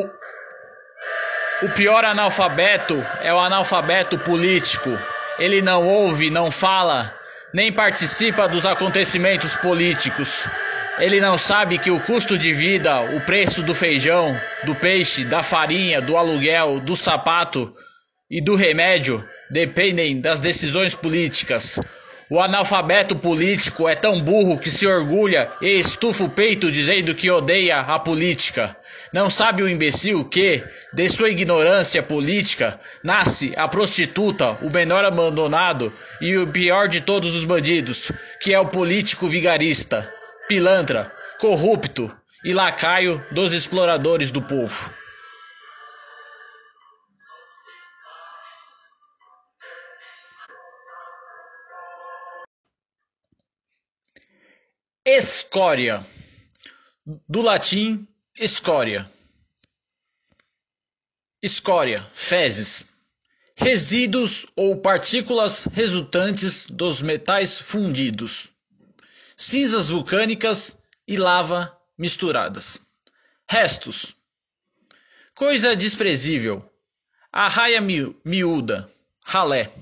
O, o pior analfabeto é o analfabeto político. Ele não ouve, não fala, nem participa dos acontecimentos políticos. Ele não sabe que o custo de vida, o preço do feijão, do peixe, da farinha, do aluguel, do sapato e do remédio dependem das decisões políticas. O analfabeto político é tão burro que se orgulha e estufa o peito dizendo que odeia a política. Não sabe o imbecil que, de sua ignorância política, nasce a prostituta, o menor abandonado e o pior de todos os bandidos, que é o político vigarista, pilantra, corrupto e lacaio dos exploradores do povo. Escória, do latim escória. Escória, fezes, resíduos ou partículas resultantes dos metais fundidos, cinzas vulcânicas e lava misturadas. Restos, coisa desprezível, arraia miúda, ralé.